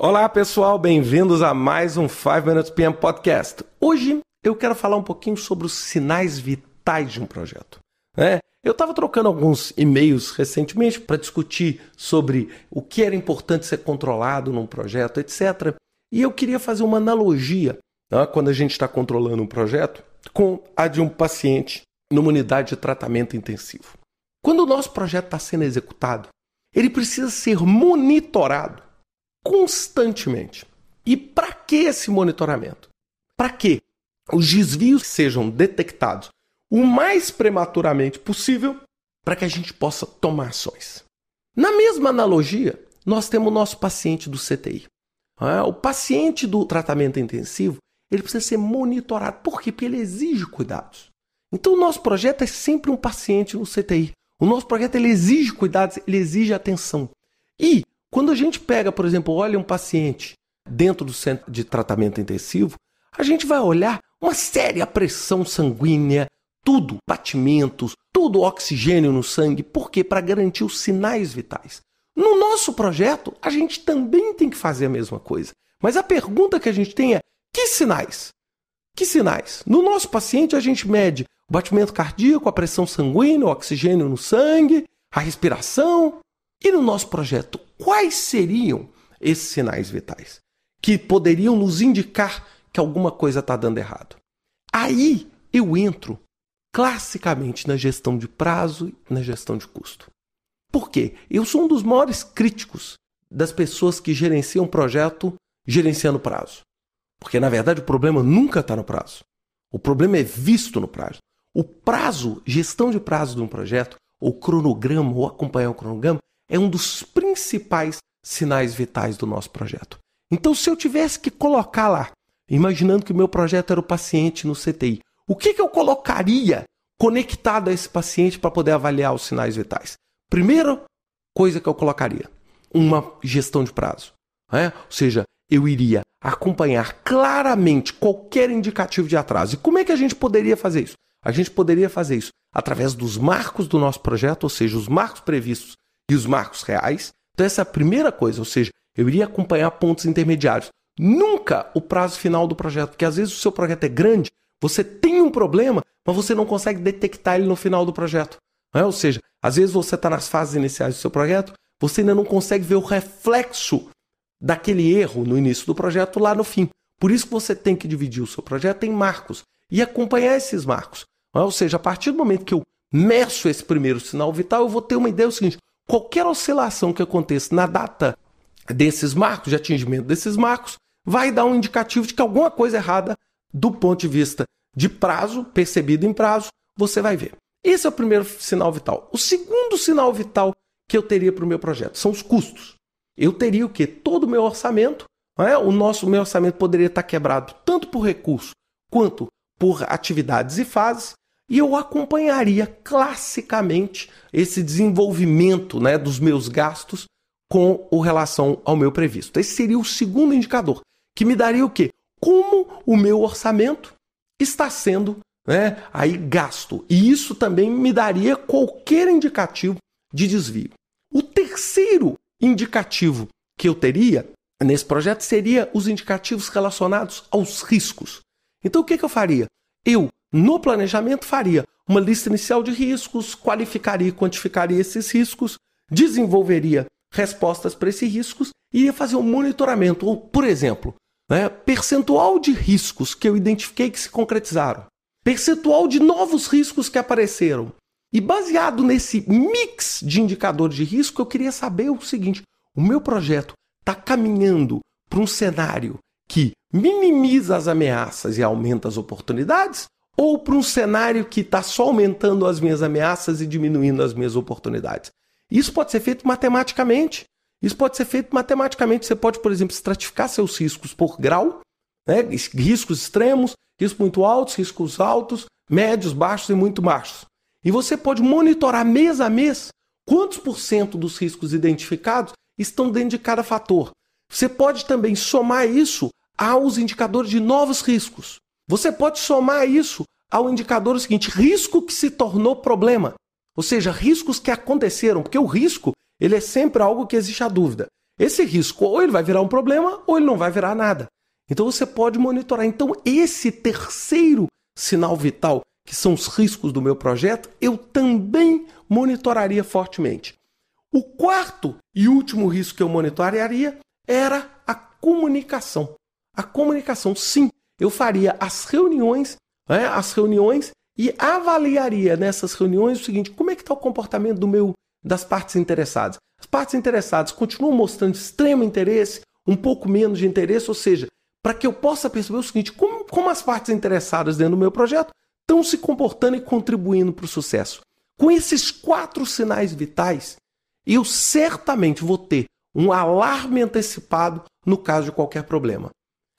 Olá pessoal, bem-vindos a mais um 5 Minutes PM Podcast. Hoje eu quero falar um pouquinho sobre os sinais vitais de um projeto. Né? Eu estava trocando alguns e-mails recentemente para discutir sobre o que era importante ser controlado num projeto, etc. E eu queria fazer uma analogia né, quando a gente está controlando um projeto com a de um paciente numa unidade de tratamento intensivo. Quando o nosso projeto está sendo executado, ele precisa ser monitorado constantemente. E para que esse monitoramento? Para que os desvios sejam detectados o mais prematuramente possível para que a gente possa tomar ações. Na mesma analogia, nós temos o nosso paciente do CTI. Ah, o paciente do tratamento intensivo ele precisa ser monitorado. Por quê? Porque ele exige cuidados. Então, o nosso projeto é sempre um paciente no CTI. O nosso projeto ele exige cuidados, ele exige atenção. Quando a gente pega, por exemplo, olha um paciente dentro do centro de tratamento intensivo, a gente vai olhar uma séria pressão sanguínea, tudo, batimentos, tudo oxigênio no sangue, por quê? Para garantir os sinais vitais. No nosso projeto, a gente também tem que fazer a mesma coisa. Mas a pergunta que a gente tem é: que sinais? Que sinais? No nosso paciente, a gente mede o batimento cardíaco, a pressão sanguínea, o oxigênio no sangue, a respiração. E no nosso projeto, quais seriam esses sinais vitais que poderiam nos indicar que alguma coisa está dando errado? Aí eu entro classicamente na gestão de prazo e na gestão de custo. Por quê? Eu sou um dos maiores críticos das pessoas que gerenciam projeto gerenciando prazo. Porque, na verdade, o problema nunca está no prazo. O problema é visto no prazo. O prazo, gestão de prazo de um projeto, ou cronograma, ou acompanhar o cronograma, é um dos principais sinais vitais do nosso projeto. Então, se eu tivesse que colocar lá, imaginando que o meu projeto era o paciente no CTI, o que, que eu colocaria conectado a esse paciente para poder avaliar os sinais vitais? Primeira coisa que eu colocaria, uma gestão de prazo. Né? Ou seja, eu iria acompanhar claramente qualquer indicativo de atraso. E como é que a gente poderia fazer isso? A gente poderia fazer isso através dos marcos do nosso projeto, ou seja, os marcos previstos e os marcos reais. Então, essa é a primeira coisa, ou seja, eu iria acompanhar pontos intermediários. Nunca o prazo final do projeto, porque às vezes o seu projeto é grande, você tem um problema, mas você não consegue detectar ele no final do projeto. É? Ou seja, às vezes você está nas fases iniciais do seu projeto, você ainda não consegue ver o reflexo daquele erro no início do projeto lá no fim. Por isso que você tem que dividir o seu projeto em marcos e acompanhar esses marcos. Ou seja, a partir do momento que eu meço esse primeiro sinal vital, eu vou ter uma ideia do seguinte: qualquer oscilação que aconteça na data desses marcos, de atingimento desses marcos, vai dar um indicativo de que alguma coisa errada do ponto de vista de prazo, percebido em prazo, você vai ver. Esse é o primeiro sinal vital. O segundo sinal vital que eu teria para o meu projeto são os custos. Eu teria o que? Todo o meu orçamento. É? O nosso meu orçamento poderia estar quebrado tanto por recurso quanto por atividades e fases e eu acompanharia classicamente esse desenvolvimento né, dos meus gastos com o relação ao meu previsto. Esse seria o segundo indicador, que me daria o quê? Como o meu orçamento está sendo né, aí gasto. E isso também me daria qualquer indicativo de desvio. O terceiro indicativo que eu teria nesse projeto seria os indicativos relacionados aos riscos. Então o que, que eu faria? Eu no planejamento, faria uma lista inicial de riscos, qualificaria e quantificaria esses riscos, desenvolveria respostas para esses riscos e iria fazer um monitoramento. Ou, por exemplo, né, percentual de riscos que eu identifiquei que se concretizaram, percentual de novos riscos que apareceram. E baseado nesse mix de indicadores de risco, eu queria saber o seguinte: o meu projeto está caminhando para um cenário que minimiza as ameaças e aumenta as oportunidades? Ou para um cenário que está só aumentando as minhas ameaças e diminuindo as minhas oportunidades. Isso pode ser feito matematicamente. Isso pode ser feito matematicamente. Você pode, por exemplo, estratificar seus riscos por grau, né? riscos extremos, riscos muito altos, riscos altos, médios, baixos e muito baixos. E você pode monitorar mês a mês quantos por cento dos riscos identificados estão dentro de cada fator. Você pode também somar isso aos indicadores de novos riscos. Você pode somar isso ao indicador seguinte: risco que se tornou problema. Ou seja, riscos que aconteceram, porque o risco ele é sempre algo que existe a dúvida. esse risco ou ele vai virar um problema ou ele não vai virar nada. Então você pode monitorar. Então esse terceiro sinal vital, que são os riscos do meu projeto, eu também monitoraria fortemente. O quarto e último risco que eu monitoraria era a comunicação. A comunicação, sim, eu faria as reuniões, né, as reuniões e avaliaria nessas reuniões o seguinte: como é que está o comportamento do meu das partes interessadas? As partes interessadas continuam mostrando extremo interesse, um pouco menos de interesse, ou seja, para que eu possa perceber o seguinte: como, como as partes interessadas dentro do meu projeto estão se comportando e contribuindo para o sucesso. Com esses quatro sinais vitais, eu certamente vou ter um alarme antecipado no caso de qualquer problema.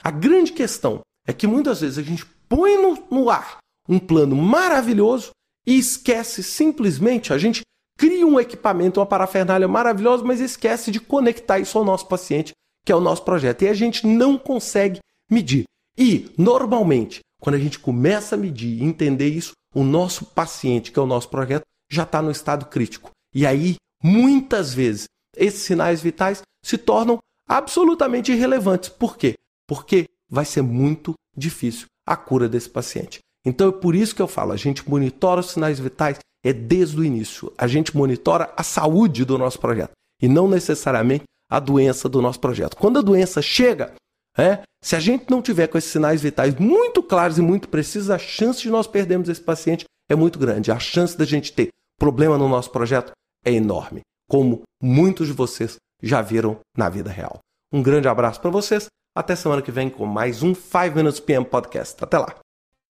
A grande questão é que muitas vezes a gente põe no, no ar um plano maravilhoso e esquece simplesmente, a gente cria um equipamento, uma parafernália maravilhosa, mas esquece de conectar isso ao nosso paciente, que é o nosso projeto. E a gente não consegue medir. E, normalmente, quando a gente começa a medir e entender isso, o nosso paciente, que é o nosso projeto, já está no estado crítico. E aí, muitas vezes, esses sinais vitais se tornam absolutamente irrelevantes. Por quê? Porque vai ser muito difícil a cura desse paciente. Então é por isso que eu falo, a gente monitora os sinais vitais é desde o início. A gente monitora a saúde do nosso projeto e não necessariamente a doença do nosso projeto. Quando a doença chega, é, se a gente não tiver com esses sinais vitais muito claros e muito precisos, a chance de nós perdermos esse paciente é muito grande. A chance da gente ter problema no nosso projeto é enorme, como muitos de vocês já viram na vida real. Um grande abraço para vocês. Até semana que vem com mais um 5 Minutes PM Podcast. Até lá.